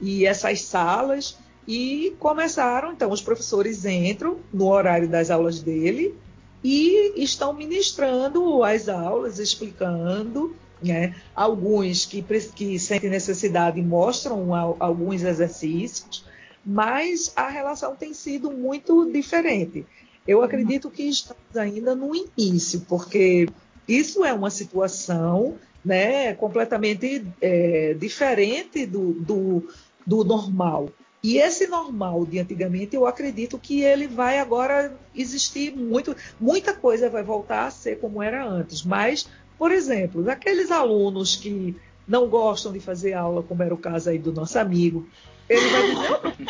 e essas salas e começaram. Então, os professores entram no horário das aulas dele e estão ministrando as aulas, explicando. Né? Alguns que, que sentem necessidade mostram alguns exercícios mas a relação tem sido muito diferente. Eu acredito que estamos ainda no início, porque isso é uma situação né, completamente é, diferente do, do, do normal. E esse normal de antigamente, eu acredito que ele vai agora existir muito, muita coisa vai voltar a ser como era antes. Mas, por exemplo, aqueles alunos que não gostam de fazer aula, como era o caso aí do nosso amigo, ele vai dizer,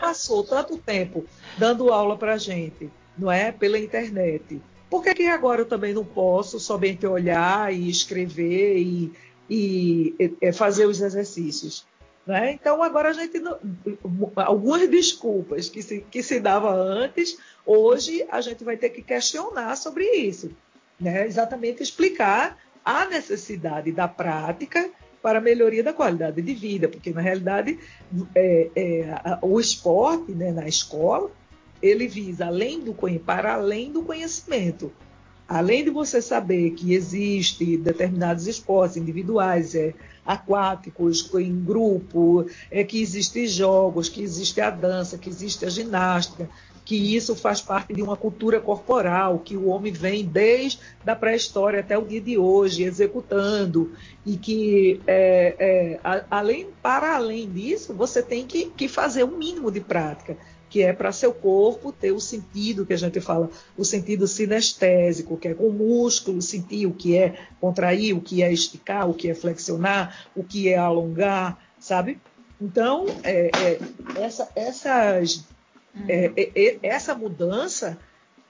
passou tanto tempo dando aula para a gente, não é? Pela internet. Por que, que agora eu também não posso somente olhar e escrever e, e, e fazer os exercícios? Né? Então agora a gente algumas desculpas que se, que se dava antes, hoje a gente vai ter que questionar sobre isso, né? exatamente explicar a necessidade da prática para a melhoria da qualidade de vida, porque na realidade é, é, o esporte né, na escola ele visa além do para além do conhecimento. Além de você saber que existe determinados esportes individuais, é, aquáticos, em grupo, é, que existem jogos, que existe a dança, que existe a ginástica, que isso faz parte de uma cultura corporal, que o homem vem desde a pré-história até o dia de hoje executando, e que, é, é, a, além, para além disso, você tem que, que fazer um mínimo de prática que é para seu corpo ter o sentido que a gente fala, o sentido sinestésico, que é com o músculo sentir o que é contrair, o que é esticar, o que é flexionar, o que é alongar, sabe? Então, é, é, essa, essas, é, é, é, essa mudança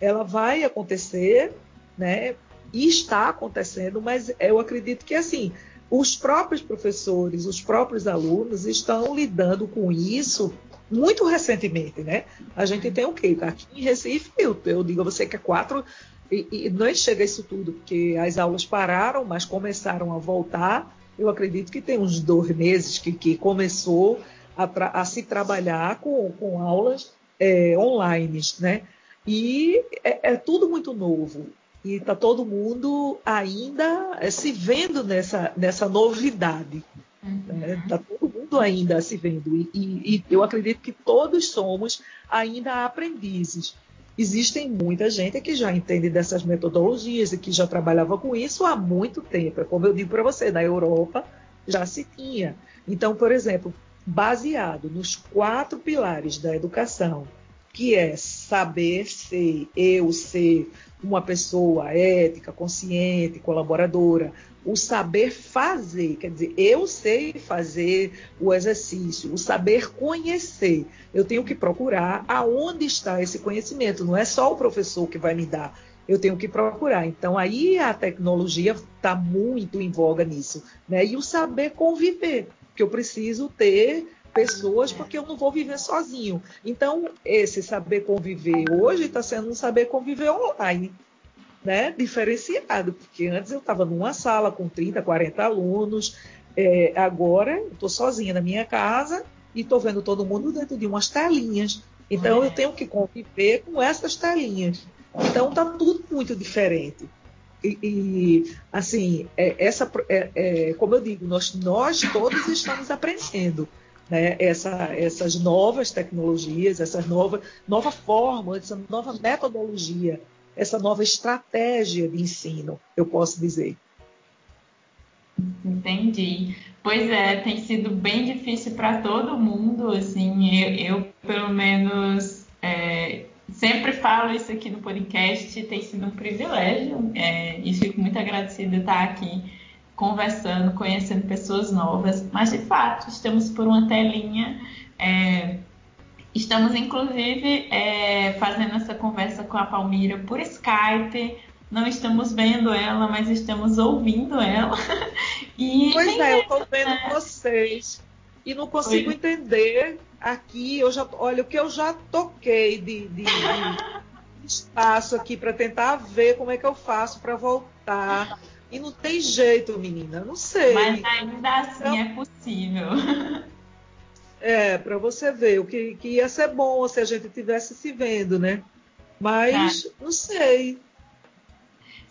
ela vai acontecer, né? E está acontecendo, mas eu acredito que assim os próprios professores, os próprios alunos estão lidando com isso muito recentemente, né? A gente tem o quê? Aqui em Recife, eu, eu digo a você que é quatro, e, e não chega isso tudo, porque as aulas pararam, mas começaram a voltar. Eu acredito que tem uns dois meses que, que começou a, a, se trabalhar com, com aulas é, online, né? E é, é, tudo muito novo. E está todo mundo ainda é, se vendo nessa, nessa novidade. Está uhum. né? Tá todo mundo ainda se vendo. E, e, e, eu acredito que todos somos ainda aprendizes. Existem muita gente que já entende dessas metodologias e que já trabalhava com isso há muito tempo. É como eu digo para você, na Europa já se tinha. Então, por exemplo, baseado nos quatro pilares da educação, que é saber ser, eu ser uma pessoa ética, consciente, colaboradora, o saber fazer, quer dizer, eu sei fazer o exercício, o saber conhecer. Eu tenho que procurar aonde está esse conhecimento, não é só o professor que vai me dar. Eu tenho que procurar. Então, aí a tecnologia está muito em voga nisso. Né? E o saber conviver, que eu preciso ter pessoas porque eu não vou viver sozinho. Então, esse saber conviver hoje está sendo um saber conviver online né, diferenciado, porque antes eu estava numa sala com 30, 40 alunos, é, agora estou sozinha na minha casa e estou vendo todo mundo dentro de umas telinhas. Então eu tenho que conviver com essas telinhas. Então está tudo muito diferente. E, e assim, é, essa, é, é, como eu digo, nós, nós todos estamos aprendendo. Né, essa, essas novas tecnologias, essa nova, nova forma, essa nova metodologia essa nova estratégia de ensino, eu posso dizer. Entendi. Pois é, tem sido bem difícil para todo mundo, assim, eu, eu pelo menos é, sempre falo isso aqui no podcast, tem sido um privilégio é, e fico muito agradecida de estar aqui conversando, conhecendo pessoas novas, mas de fato estamos por uma telinha é, Estamos, inclusive, é, fazendo essa conversa com a Palmira por Skype. Não estamos vendo ela, mas estamos ouvindo ela. E pois é, eu estou vendo né? vocês e não consigo Oi. entender aqui. Eu já, olha, o que eu já toquei de, de, de espaço aqui para tentar ver como é que eu faço para voltar. E não tem jeito, menina, não sei. Mas ainda assim então, é possível. É, para você ver, o que, que ia ser bom se a gente tivesse se vendo, né? Mas tá. não sei.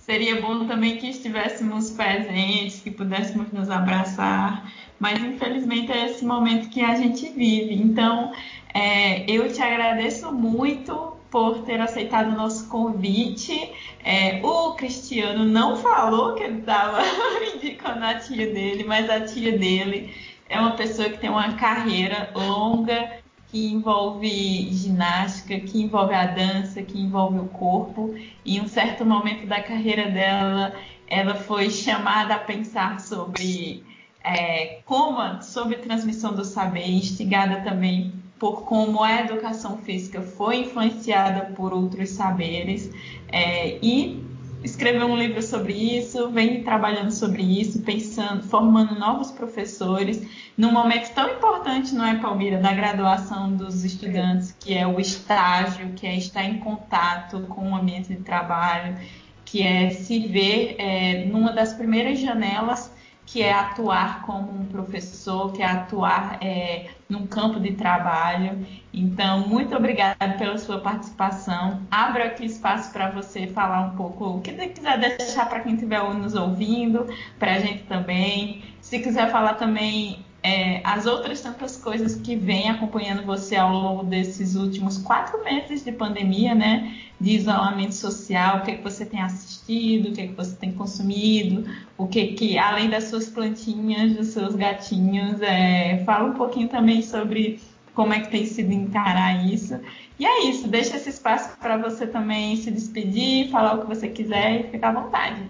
Seria bom também que estivéssemos presentes, que pudéssemos nos abraçar, mas infelizmente é esse momento que a gente vive. Então, é, eu te agradeço muito por ter aceitado o nosso convite. É, o Cristiano não falou que ele estava indicando a tia dele, mas a tia dele é uma pessoa que tem uma carreira longa que envolve ginástica, que envolve a dança, que envolve o corpo. E em um certo momento da carreira dela, ela foi chamada a pensar sobre é, como, sobre transmissão do saber, instigada também por como a educação física foi influenciada por outros saberes é, e escreveu um livro sobre isso, vem trabalhando sobre isso, pensando, formando novos professores, num momento tão importante, não é, Palmira, da graduação dos estudantes, que é o estágio, que é estar em contato com o ambiente de trabalho, que é se ver é, numa das primeiras janelas que é atuar como um professor, que é atuar é, num campo de trabalho. Então, muito obrigada pela sua participação. Abro aqui espaço para você falar um pouco o que você quiser deixar para quem estiver nos ouvindo, para a gente também. Se quiser falar também é, as outras tantas coisas que vêm acompanhando você ao longo desses últimos quatro meses de pandemia, né? De isolamento social, o que, é que você tem assistido, o que, é que você tem consumido, o que que, além das suas plantinhas, dos seus gatinhos, é, fala um pouquinho também sobre como é que tem sido encarar isso. E é isso, deixa esse espaço para você também se despedir, falar o que você quiser e ficar à vontade.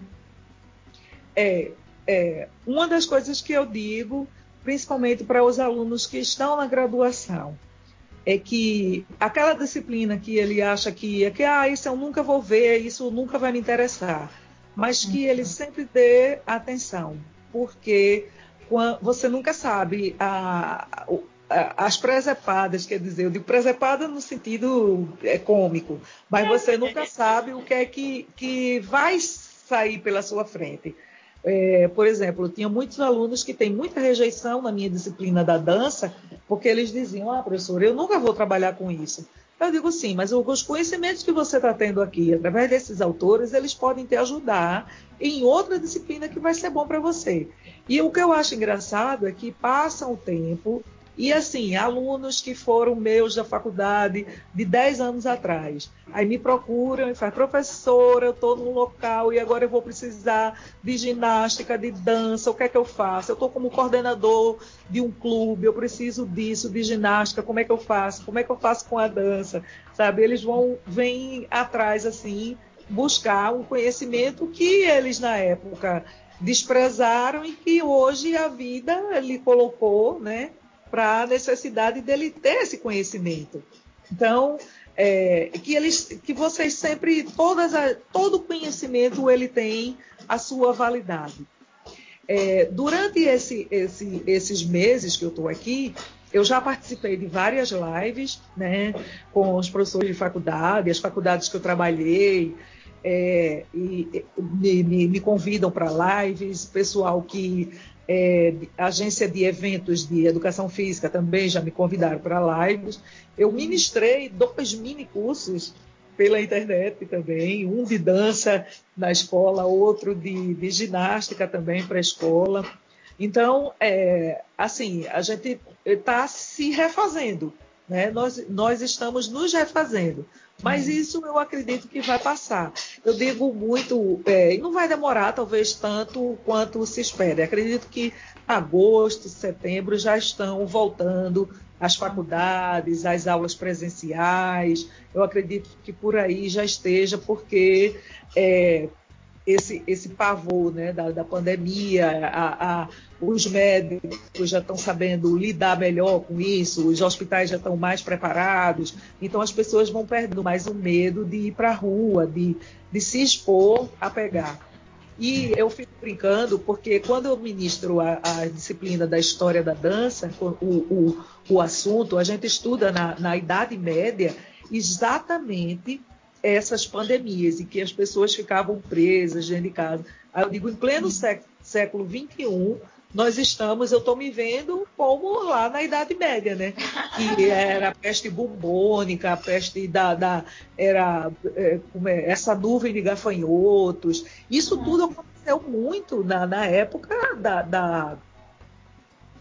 É, é, uma das coisas que eu digo principalmente para os alunos que estão na graduação, é que aquela disciplina que ele acha que é que ah, isso eu nunca vou ver, isso nunca vai me interessar, mas que ele uhum. sempre dê atenção, porque você nunca sabe a, a, as presepadas, quer dizer, eu digo presepada no sentido é, cômico, mas você nunca sabe o que é que, que vai sair pela sua frente. É, por exemplo, eu tinha muitos alunos que têm muita rejeição na minha disciplina da dança, porque eles diziam: Ah, professor, eu nunca vou trabalhar com isso. Eu digo sim, mas os conhecimentos que você está tendo aqui, através desses autores, eles podem te ajudar em outra disciplina que vai ser bom para você. E o que eu acho engraçado é que passa o tempo, e assim, alunos que foram meus da faculdade de 10 anos atrás, aí me procuram e falam, professora, eu estou num local e agora eu vou precisar de ginástica, de dança, o que é que eu faço? Eu estou como coordenador de um clube, eu preciso disso, de ginástica, como é que eu faço? Como é que eu faço com a dança? Sabe, eles vão, vêm atrás assim, buscar um conhecimento que eles na época desprezaram e que hoje a vida lhe colocou, né? Para a necessidade dele ter esse conhecimento. Então, é, que eles, que vocês sempre, todas a, todo conhecimento ele tem a sua validade. É, durante esse, esse, esses meses que eu estou aqui, eu já participei de várias lives, né, com os professores de faculdade, as faculdades que eu trabalhei, é, e, me, me, me convidam para lives, pessoal que é, agência de eventos de educação física também já me convidaram para lives. Eu ministrei dois mini cursos pela internet também, um de dança na escola, outro de, de ginástica também para a escola. Então, é, assim, a gente está se refazendo, né? Nós, nós estamos nos refazendo. Mas uhum. isso eu acredito que vai passar. Eu digo muito, é, não vai demorar talvez tanto quanto se espera. Eu acredito que agosto, setembro já estão voltando as faculdades, as aulas presenciais. Eu acredito que por aí já esteja, porque é, esse, esse pavor né, da, da pandemia, a, a, os médicos já estão sabendo lidar melhor com isso, os hospitais já estão mais preparados, então as pessoas vão perdendo mais o medo de ir para a rua, de, de se expor a pegar. E eu fico brincando porque quando eu ministro a, a disciplina da história da dança, o, o, o assunto, a gente estuda na, na Idade Média exatamente essas pandemias em que as pessoas ficavam presas dentro de casa. Aí eu digo, em pleno século, século XXI, nós estamos, eu estou me vendo como lá na Idade Média, né? Que era a peste bubônica, a peste da, da era é, é, essa nuvem de gafanhotos. Isso tudo aconteceu muito na, na época da, da,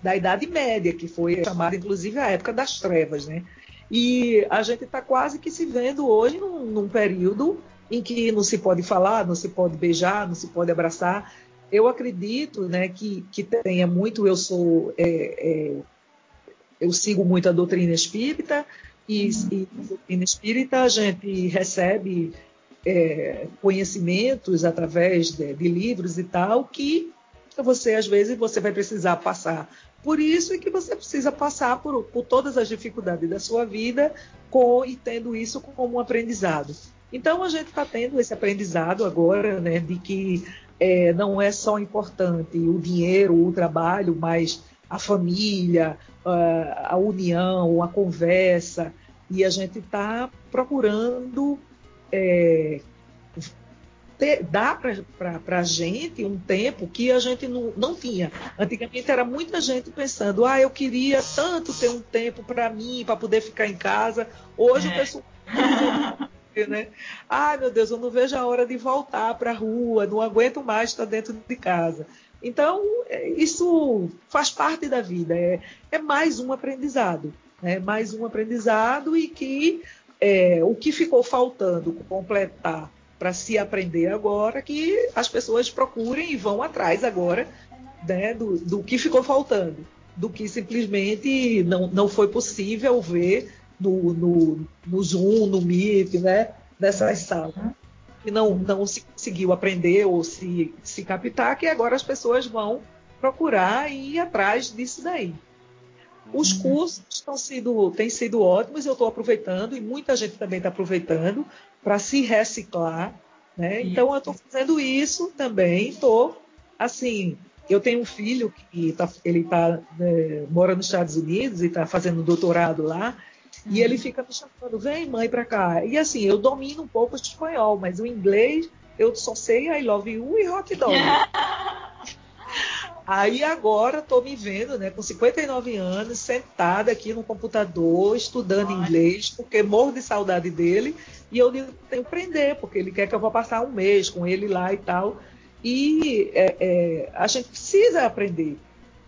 da Idade Média, que foi chamada inclusive a época das trevas, né? E a gente está quase que se vendo hoje num, num, período em que não se pode falar, não se pode beijar, não se pode abraçar. Eu acredito né, que, que tenha muito. Eu sou. É, é, eu sigo muito a doutrina espírita, e, e a doutrina espírita a gente recebe é, conhecimentos através de, de livros e tal, que você às vezes você vai precisar passar por isso é que você precisa passar por, por todas as dificuldades da sua vida com, e tendo isso como um aprendizado. Então a gente está tendo esse aprendizado agora, né, de que é, não é só importante o dinheiro, o trabalho, mas a família, a, a união, a conversa. E a gente está procurando é, ter, dá para a gente um tempo que a gente não, não tinha. Antigamente era muita gente pensando, ah, eu queria tanto ter um tempo para mim, para poder ficar em casa. Hoje é. o pessoal. né? Ai, meu Deus, eu não vejo a hora de voltar para a rua, não aguento mais estar dentro de casa. Então, é, isso faz parte da vida, é, é mais um aprendizado. É mais um aprendizado e que é, o que ficou faltando completar para se aprender agora, que as pessoas procurem e vão atrás agora né, do, do que ficou faltando, do que simplesmente não, não foi possível ver no, no, no Zoom, no Meet, né, nessas salas. E não, não se conseguiu aprender ou se, se captar, que agora as pessoas vão procurar e ir atrás disso daí. Os uhum. cursos sido, têm sido ótimos, eu estou aproveitando e muita gente também está aproveitando para se reciclar. Né? Então eu estou fazendo isso também. Estou assim, eu tenho um filho que tá, ele está né, mora nos Estados Unidos e está fazendo doutorado lá. E ele fica me chamando, vem mãe para cá. E assim, eu domino um pouco o espanhol, mas o inglês eu só sei I love you e hot dog. Aí agora estou me vendo, né, com 59 anos, sentada aqui no computador, estudando Ai. inglês, porque morro de saudade dele. E eu digo, tenho que aprender, porque ele quer que eu vá passar um mês com ele lá e tal. E é, é, a gente precisa aprender.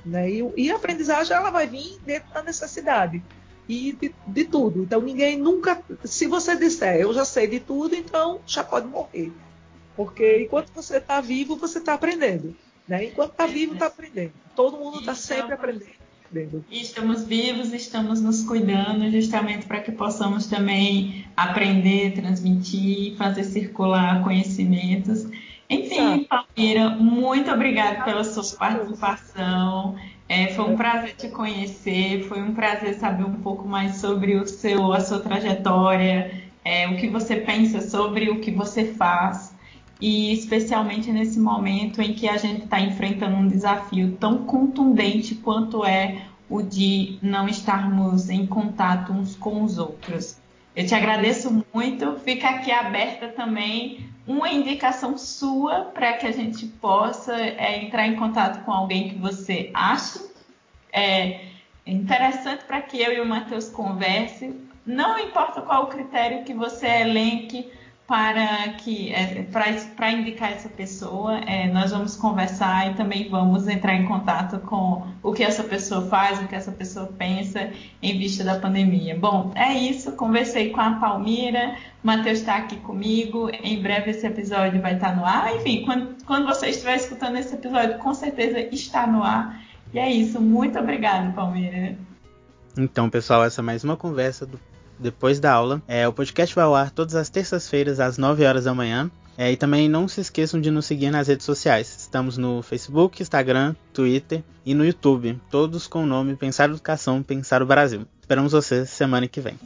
Né? E, e, a aprendizagem ela vai vir dentro da necessidade e de, de, tudo. Então ninguém nunca, se você disser eu já sei de tudo, então já pode morrer, porque enquanto você está vivo você está aprendendo. Né? Enquanto está vivo, está aprendendo. Todo mundo está sempre aprendendo. Estamos vivos, estamos nos cuidando justamente para que possamos também aprender, transmitir, fazer circular conhecimentos. Enfim, Palmeira, muito obrigada pela sua participação. É, foi um prazer te conhecer, foi um prazer saber um pouco mais sobre o seu, a sua trajetória, é, o que você pensa sobre o que você faz e especialmente nesse momento em que a gente está enfrentando um desafio tão contundente quanto é o de não estarmos em contato uns com os outros. Eu te agradeço muito. Fica aqui aberta também uma indicação sua para que a gente possa é, entrar em contato com alguém que você acha é, interessante para que eu e o Matheus conversem. Não importa qual o critério que você elenque para que é, para indicar essa pessoa, é, nós vamos conversar e também vamos entrar em contato com o que essa pessoa faz, o que essa pessoa pensa em vista da pandemia. Bom, é isso. Conversei com a Palmira, o Matheus está aqui comigo. Em breve esse episódio vai estar no ar. Enfim, quando, quando você estiver escutando esse episódio, com certeza está no ar. E é isso. Muito obrigada, Palmira. Então, pessoal, essa é mais uma conversa do depois da aula. É, o podcast vai ao ar todas as terças-feiras às 9 horas da manhã. É, e também não se esqueçam de nos seguir nas redes sociais. Estamos no Facebook, Instagram, Twitter e no YouTube, todos com o nome Pensar Educação, Pensar o Brasil. Esperamos vocês semana que vem.